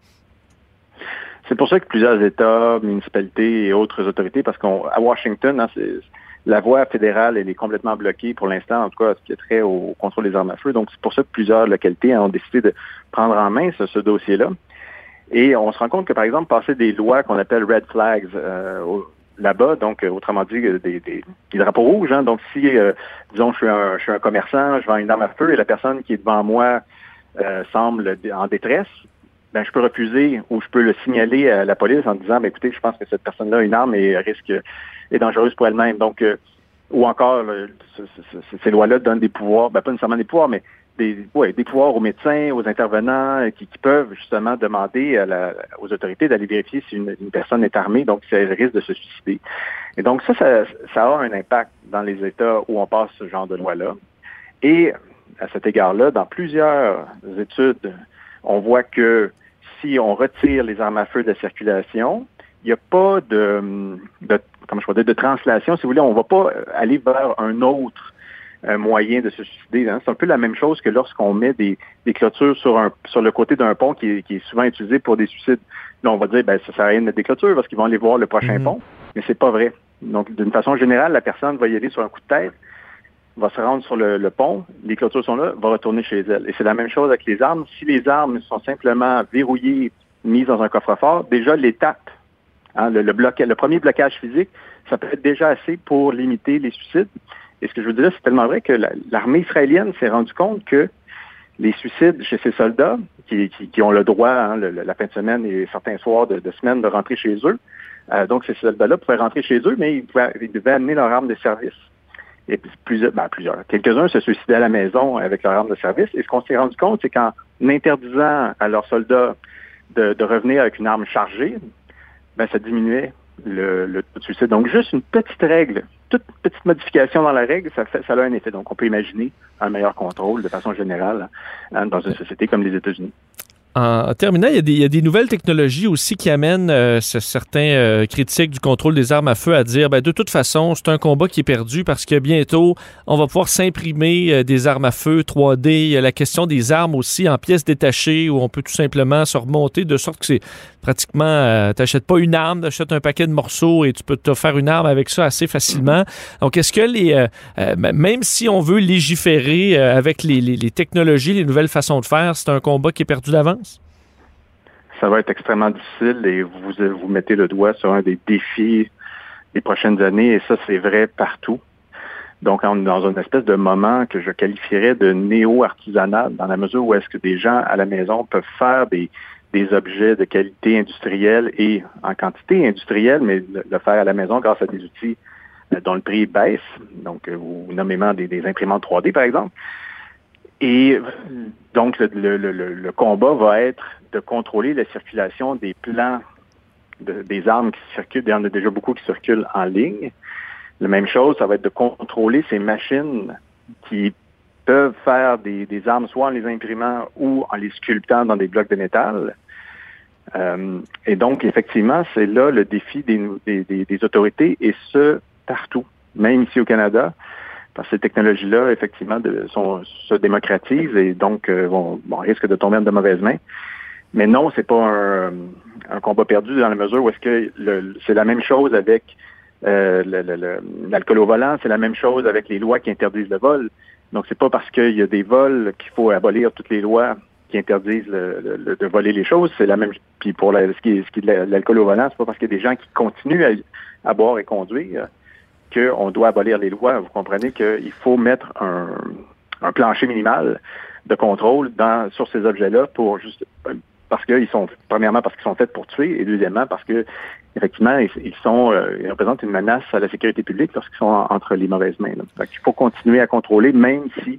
C'est pour ça que plusieurs États, municipalités et autres autorités, parce qu'à Washington, hein, la voie fédérale, elle est complètement bloquée pour l'instant, en tout cas, ce qui est trait au contrôle des armes à feu. Donc, c'est pour ça que plusieurs localités ont décidé de prendre en main ce dossier-là. Et on se rend compte que, par exemple, passer des lois qu'on appelle red flags euh, là-bas, donc, euh, autrement dit, euh, des, drapeaux rouges. hein. donc, si, disons, je suis, un, commerçant, je vends une arme à feu et la personne qui est devant moi semble en détresse, ben, je peux refuser ou je peux le signaler à la police en disant, ben, écoutez, je pense que cette personne-là a une arme et risque est dangereuse pour elle-même. Donc, ou encore, ces lois-là donnent des pouvoirs, ben, pas nécessairement des pouvoirs, mais des, ouais, des pouvoirs aux médecins, aux intervenants euh, qui, qui peuvent justement demander à la- aux autorités d'aller vérifier si une, une personne est armée, donc si elle risque de se suicider. Et donc ça, ça, ça a un impact dans les États où on passe ce genre de loi-là. Et à cet égard-là, dans plusieurs études, on voit que si on retire les armes à feu de la circulation, il n'y a pas de, de je dire, de translation, si vous voulez, on ne va pas aller vers un autre euh, moyen de se suicider. hein. C'est un peu la même chose que lorsqu'on met des, des clôtures sur un sur le côté d'un pont qui est, qui est souvent utilisé pour des suicides. Là, on va dire ben ça sert à rien de mettre des clôtures parce qu'ils vont aller voir le prochain Mhm. pont, mais c'est pas vrai. Donc, d'une façon générale, la personne va y aller sur un coup de tête, va se rendre sur le, le pont, les clôtures sont là, va retourner chez elle. Et c'est la même chose avec les armes. Si les armes sont simplement verrouillées, mises dans un coffre-fort, déjà l'étape, hein, le, le, bloca- le premier blocage physique, ça peut être déjà assez pour limiter les suicides. Et ce que je veux dire, c'est tellement vrai que la- l'armée israélienne s'est rendue compte que les suicides chez ces soldats, qui, ont le droit, hein, la fin de semaine et certains soirs de, semaine, de rentrer chez eux, euh, donc ces soldats-là pouvaient rentrer chez eux, mais ils, devaient amener leur arme de service. Et plusieurs, ben, plusieurs. Quelques-uns se suicidaient à la maison avec leur arme de service. Et ce qu'on s'est rendu compte, c'est qu'en interdisant à leurs soldats de, de revenir avec une arme chargée, ben, ça diminuait le. Donc, juste une petite règle, toute petite modification dans la règle, ça, fait, ça a un effet. Donc, on peut imaginer un meilleur contrôle de façon générale hein, dans une société comme les États-Unis. En terminant, il y, a des, il y a des nouvelles technologies aussi qui amènent euh, ce- certains euh, critiques du contrôle des armes à feu à dire ben, de toute façon, c'est un combat qui est perdu parce que bientôt, on va pouvoir s'imprimer euh, des armes à feu 3D. Il y a la question des armes aussi en pièces détachées où on peut tout simplement se remonter de sorte que c'est pratiquement, euh, t'achètes pas une arme, t'achètes un paquet de morceaux et tu peux te faire une arme avec ça assez facilement. Donc, est-ce que les, euh, euh, même si on veut légiférer euh, avec les, les- les technologies, les nouvelles façons de faire, c'est un combat qui est perdu d'avance? Ça va être extrêmement difficile et vous vous mettez le doigt sur un des défis des prochaines années et ça, c'est vrai partout. Donc, on est dans une espèce de moment que je qualifierais de néo-artisanal, dans la mesure où est-ce que des gens à la maison peuvent faire des, des objets de qualité industrielle et en quantité industrielle, mais le, le faire à la maison grâce à des outils euh, dont le prix baisse, donc euh, ou nommément des, imprimantes 3D, par exemple. Et donc, le, combat va être de contrôler la circulation des plans de, des armes qui circulent. Il y en a déjà beaucoup qui circulent en ligne. La même chose, ça va être de contrôler ces machines qui peuvent faire des armes soit en les imprimant ou en les sculptant dans des blocs de métal. Euh, et donc, effectivement, c'est là le défi des, des, des, autorités, et ce, partout, même ici au Canada, parce que ces technologies-là, effectivement, sont, se démocratisent et donc euh, vont, bon, risquent de tomber en de mauvaises mains. Mais non, c'est pas un, un, combat perdu dans la mesure où est-ce que c'est la même chose avec euh, l'alcool au volant, c'est la même chose avec les lois qui interdisent le vol. Donc, c'est pas parce qu'il y a des vols qu'il faut abolir toutes les lois interdisent le, de voler les choses. C'est la même. Puis pour ce, qui est, ce qui est de l'alcool au volant, c'est pas parce qu'il y a des gens qui continuent à, boire et conduire qu'on doit abolir les lois. Vous comprenez qu'il faut mettre un, plancher minimal de contrôle sur ces objets-là pour juste parce qu'ils sont, premièrement, parce qu'ils sont faits pour tuer, et deuxièmement, parce que effectivement, ils, euh, représentent une menace à la sécurité publique lorsqu'ils sont entre les mauvaises mains. Donc, il faut continuer à contrôler, même si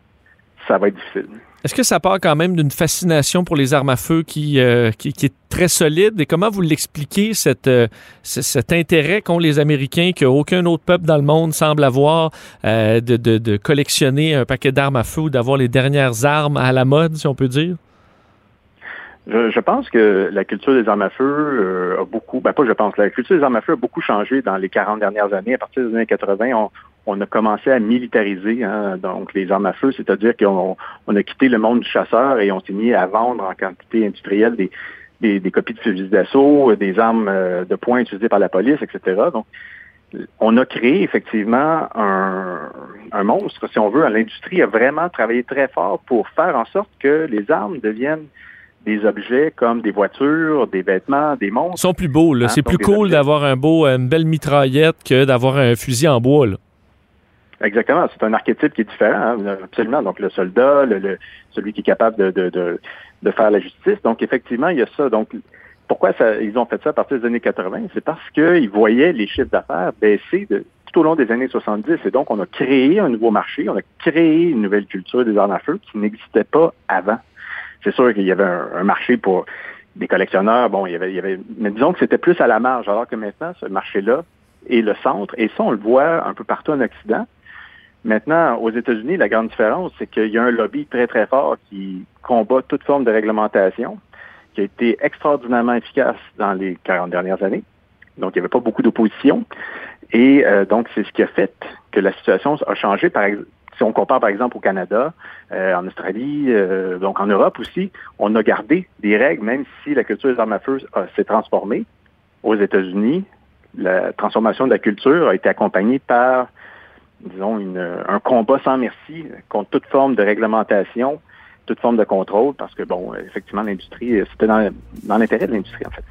ça va être difficile. Est-ce que ça part quand même d'une fascination pour les armes à feu qui, euh, qui, est très solide? Et comment vous l'expliquez, cette, euh, cet intérêt qu'ont les Américains, qu'aucun autre peuple dans le monde semble avoir, de, de, de, collectionner un paquet d'armes à feu ou d'avoir les dernières armes à la mode, si on peut dire? Je, pense que la culture des armes à feu euh, a beaucoup, ben pas je pense, la culture des armes à feu a beaucoup changé dans les 40 dernières années. À partir des années 80, on, on a commencé à militariser hein, donc les armes à feu, c'est-à-dire qu'on on a quitté le monde du chasseur et on s'est mis à vendre en quantité industrielle des, des, des copies de fusils d'assaut, des armes euh, de poing utilisées par la police, etc. Donc, on a créé effectivement un, un monstre, si on veut. L'industrie a vraiment travaillé très fort pour faire en sorte que les armes deviennent des objets comme des voitures, des vêtements, des monstres. Ils sont plus beaux. Là. Hein, c'est plus cool d'avoir un beau, une belle mitraillette que d'avoir un fusil en bois. Là. Exactement. C'est un archétype qui est différent, hein, absolument. Donc, le soldat, le, celui qui est capable de, de, de, de, faire la justice. Donc, effectivement, il y a ça. Donc, pourquoi ça, ils ont fait ça à partir des années 80? C'est parce qu'ils voyaient les chiffres d'affaires baisser de, tout au long des années 70. Et donc, on a créé un nouveau marché, on a créé une nouvelle culture des armes à feu qui n'existait pas avant c'est sûr qu'il y avait un, marché pour des collectionneurs. Bon, il y avait, il y avait, mais disons que c'était plus à la marge, alors que maintenant, ce marché-là est le centre. Et ça, on le voit un peu partout en Occident. Maintenant, aux États-Unis, la grande différence, c'est qu'il y a un lobby très, très fort qui combat toute forme de réglementation, qui a été extraordinairement efficace dans les 40 dernières années. Donc, il n'y avait pas beaucoup d'opposition. Et euh, donc, c'est ce qui a fait que la situation a changé. Par, si on compare par exemple au Canada, euh, en Australie, euh, donc en Europe aussi, on a gardé des règles, même si la culture des armes à feu s'est transformée. Aux États-Unis, la transformation de la culture a été accompagnée par, disons, un combat sans merci contre toute forme de réglementation, toute forme de contrôle, parce que, bon, effectivement, l'industrie, c'était dans l'intérêt de l'industrie, en fait.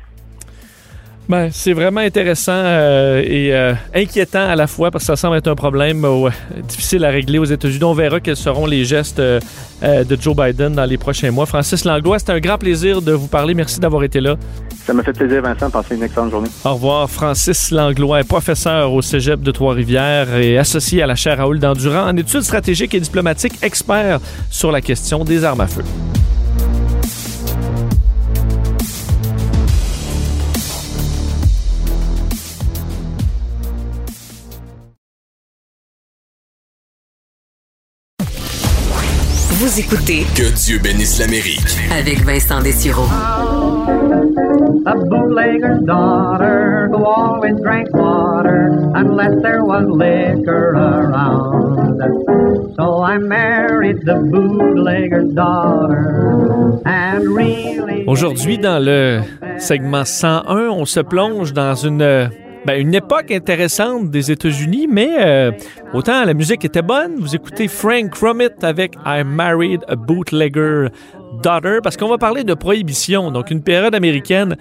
Ben, c'est vraiment intéressant euh, et euh, inquiétant à la fois parce que ça semble être un problème euh, difficile à régler aux États-Unis. On verra quels seront les gestes de Joe Biden dans les prochains mois. Francis Langlois, c'était un grand plaisir de vous parler. Merci d'avoir été là. Ça m'a fait plaisir, Vincent. Passez une excellente journée. Au revoir. Francis Langlois est professeur au cégep de Trois-Rivières et associé à la chaire Raoul Dandurand en études stratégiques et diplomatiques, expert sur la question des armes à feu. Vous écoutez Que Dieu bénisse l'Amérique avec Vincent Dessureau. A bootlegger's daughter who always drank water unless there was liquor around. So I married the bootlegger's daughter and really. Aujourd'hui, dans le segment 101, on se plonge dans une ben, une époque intéressante des États-Unis, mais euh, autant la musique était bonne. Vous écoutez Frank Crumit avec I Married a Bootlegger Daughter, parce qu'on va parler de prohibition, donc une période américaine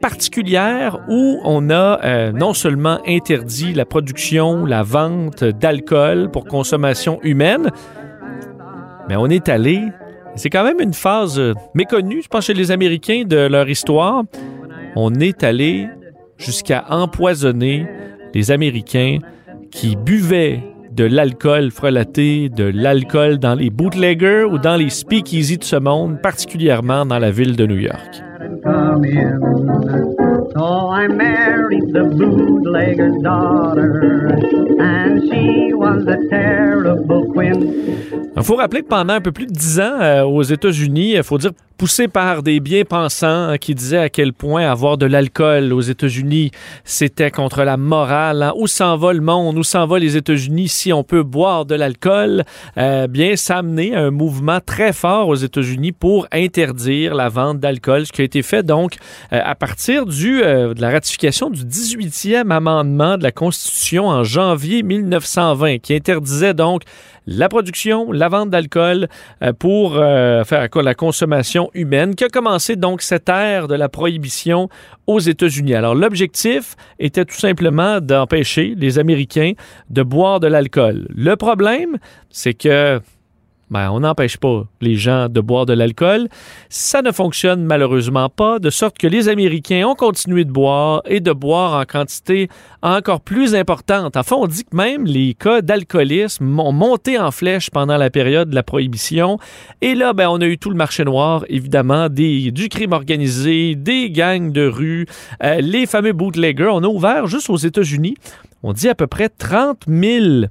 particulière où on a euh, non seulement interdit la production, la vente d'alcool pour consommation humaine, mais on est allé, c'est quand même une phase euh, méconnue, je pense, chez les Américains de leur histoire, on est allé jusqu'à empoisonner les Américains qui buvaient de l'alcool frelaté, de l'alcool dans les bootleggers ou dans les speakeasy de ce monde, particulièrement dans la ville de New York. Il faut rappeler que pendant un peu plus de dix ans euh, aux États-Unis, il faut dire poussé par des bien-pensants qui disaient à quel point avoir de l'alcool aux États-Unis, c'était contre la morale. Hein. Où s'en va le monde? Où s'en va les États-Unis si on peut boire de l'alcool? Euh, bien, ça a amené un mouvement très fort aux États-Unis pour interdire la vente d'alcool, ce qui été fait donc euh, à partir euh, de la ratification du 18e amendement de la Constitution en janvier 1920, qui interdisait donc la production, la vente d'alcool euh, pour faire la consommation humaine, qui a commencé donc cette ère de la prohibition aux États-Unis. Alors l'objectif était tout simplement d'empêcher les Américains de boire de l'alcool. Le problème, c'est que ben, on n'empêche pas les gens de boire de l'alcool. Ça ne fonctionne malheureusement pas, de sorte que les Américains ont continué de boire et de boire en quantité encore plus importante. Enfin, on dit que même les cas d'alcoolisme ont monté en flèche pendant la période de la prohibition. Et là, ben, on a eu tout le marché noir, évidemment, des, du crime organisé, des gangs de rue, euh, les fameux bootleggers. On a ouvert juste aux États-Unis, on dit à peu près 30 000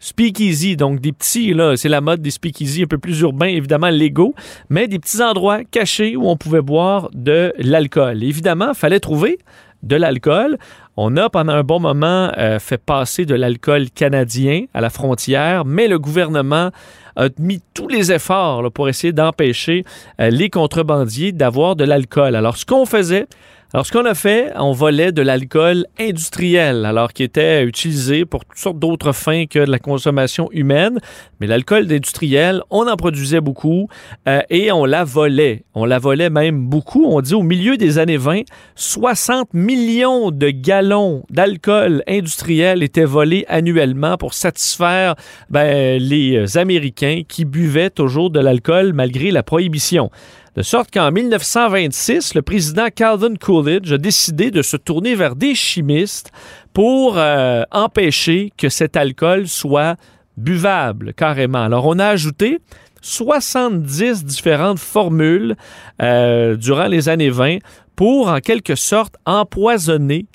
speakeasy, donc des petits, c'est la mode des speakeasy un peu plus urbains, évidemment légaux, mais des petits endroits cachés où on pouvait boire de l'alcool. Évidemment, il fallait trouver de l'alcool. On a pendant un bon moment euh, fait passer de l'alcool canadien à la frontière, mais le gouvernement a mis tous les efforts pour essayer d'empêcher euh, les contrebandiers d'avoir de l'alcool. Alors, ce qu'on faisait, alors, ce qu'on a fait, on volait de l'alcool industriel, alors qui était utilisé pour toutes sortes d'autres fins que de la consommation humaine. Mais l'alcool industriel, on en produisait beaucoup euh, et on la volait. On la volait même beaucoup. On dit au milieu des années 20, 60 millions de gallons d'alcool industriel étaient volés annuellement pour satisfaire ben, les Américains qui buvaient toujours de l'alcool malgré la prohibition. De sorte qu'en 1926, le président Calvin Coolidge a décidé de se tourner vers des chimistes pour euh, empêcher que cet alcool soit buvable carrément. Alors on a ajouté 70 différentes formules euh, durant les années 20 pour en quelque sorte empoisonner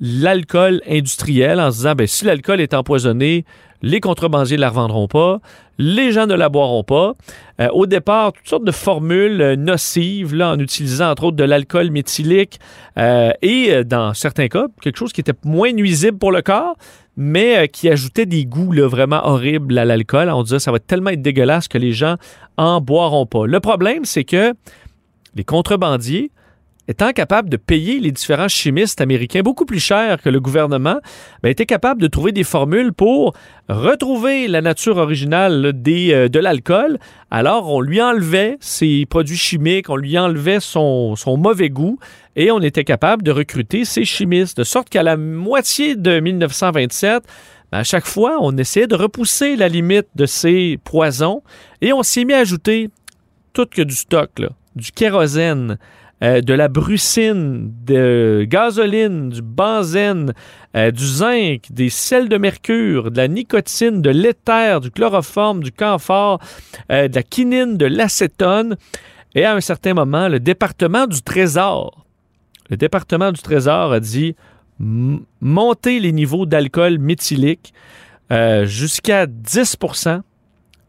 l'alcool industriel en se disant ben, si l'alcool est empoisonné, les contrebandiers ne la revendront pas, les gens ne la boiront pas. Euh, au départ, toutes sortes de formules euh, nocives, là, en utilisant entre autres de l'alcool méthylique euh, et dans certains cas, quelque chose qui était moins nuisible pour le corps, mais qui ajoutait des goûts vraiment horribles à l'alcool. On disait ça va tellement être dégueulasse que les gens en boiront pas. Le problème, c'est que les contrebandiers étant capable de payer les différents chimistes américains beaucoup plus cher que le gouvernement, ben, était capable de trouver des formules pour retrouver la nature originale euh, de l'alcool. Alors, on lui enlevait ses produits chimiques, on lui enlevait son, mauvais goût et on était capable de recruter ces chimistes. De sorte qu'à la moitié de 1927, ben, à chaque fois, on essayait de repousser la limite de ces poisons et on s'est mis à ajouter tout que du stock, du kérosène, euh, de la brucine, de gasoline, du benzène, euh, du zinc, des sels de mercure, de la nicotine, de l'éther, du chloroforme, du camphore, euh, de la quinine, de l'acétone. Et à un certain moment, le département du Trésor, le département du Trésor a dit monter les niveaux d'alcool méthylique jusqu'à 10%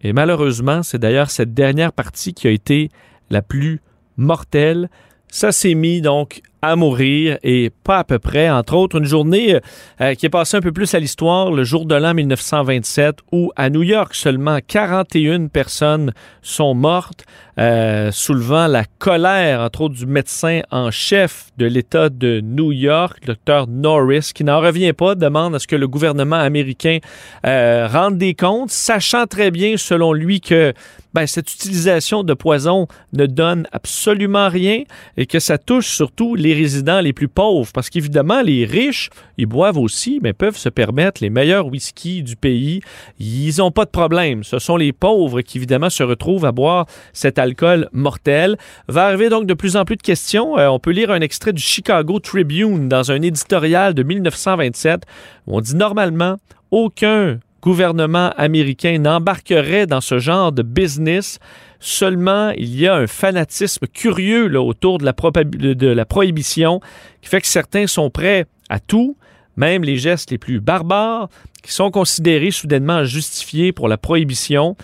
Et malheureusement, c'est d'ailleurs cette dernière partie qui a été la plus mortelle. Ça s'est mis donc à mourir et pas à peu près. Entre autres, une journée euh, qui est passée un peu plus à l'histoire, le jour de l'an 1927, où à New York, seulement 41 personnes sont mortes, euh, soulevant la colère, entre autres, du médecin en chef de l'État de New York, le docteur Norris, qui n'en revient pas, demande à ce que le gouvernement américain euh, rende des comptes, sachant très bien, selon lui, que ben, cette utilisation de poison ne donne absolument rien et que ça touche surtout les résidents les plus pauvres. Parce qu'évidemment, les riches, ils boivent aussi, mais peuvent se permettre les meilleurs whiskies du pays. Ils n'ont pas de problème. Ce sont les pauvres qui, évidemment, se retrouvent à boire cet alcool mortel. Va arriver donc de plus en plus de questions. Euh, on peut lire un extrait du Chicago Tribune dans un éditorial de 1927 où on dit normalement aucun gouvernement américain n'embarquerait dans ce genre de business. Seulement, il y a un fanatisme curieux là, autour de la, de la prohibition qui fait que certains sont prêts à tout, même les gestes les plus barbares, qui sont considérés soudainement justifiés pour la prohibition.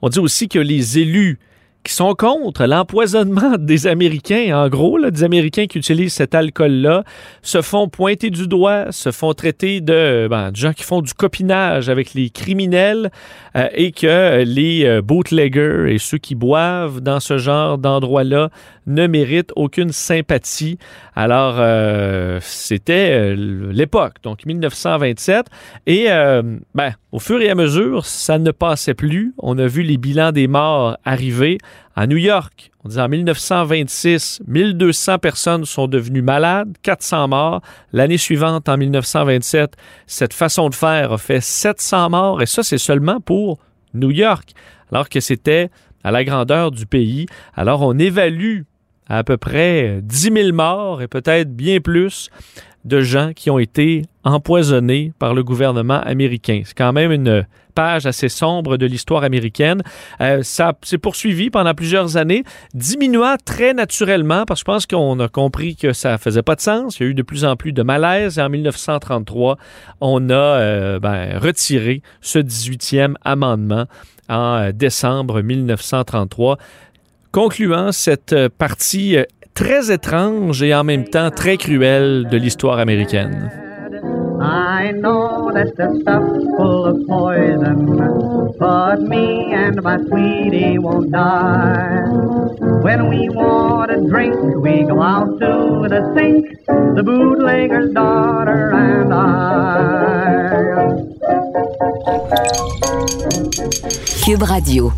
On dit aussi que les élus qui sont contre l'empoisonnement [laughs] des Américains, en gros, des Américains qui utilisent cet alcool-là, se font pointer du doigt, se font traiter de, ben, gens qui font du copinage avec les criminels euh, et que les euh, bootleggers et ceux qui boivent dans ce genre d'endroit-là ne méritent aucune sympathie. Alors, euh, c'était l'époque, donc 1927. Et, ben, au fur et à mesure, ça ne passait plus. On a vu les bilans des morts arriver. À New York, on dit en 1926, 1200 personnes sont devenues malades, 400 morts. L'année suivante, en 1927, cette façon de faire a fait 700 morts, et ça, c'est seulement pour New York, alors que c'était à la grandeur du pays. Alors on évalue à, à peu près 10 000 morts et peut-être bien plus de gens qui ont été empoisonnés par le gouvernement américain. C'est quand même une page assez sombre de l'histoire américaine. Euh, ça s'est poursuivi pendant plusieurs années, diminuant très naturellement parce que je pense qu'on a compris que ça faisait pas de sens. Il y a eu de plus en plus de malaise et en 1933, on a euh, ben, retiré ce 18e amendement en euh, décembre 1933 concluant cette partie très étrange et en même temps très cruelle de l'histoire américaine. I know that the stuff's full of poison, but me and my sweetie won't die. When we want a drink, we go out to the sink, the bootlegger's daughter and I. Cube Radio.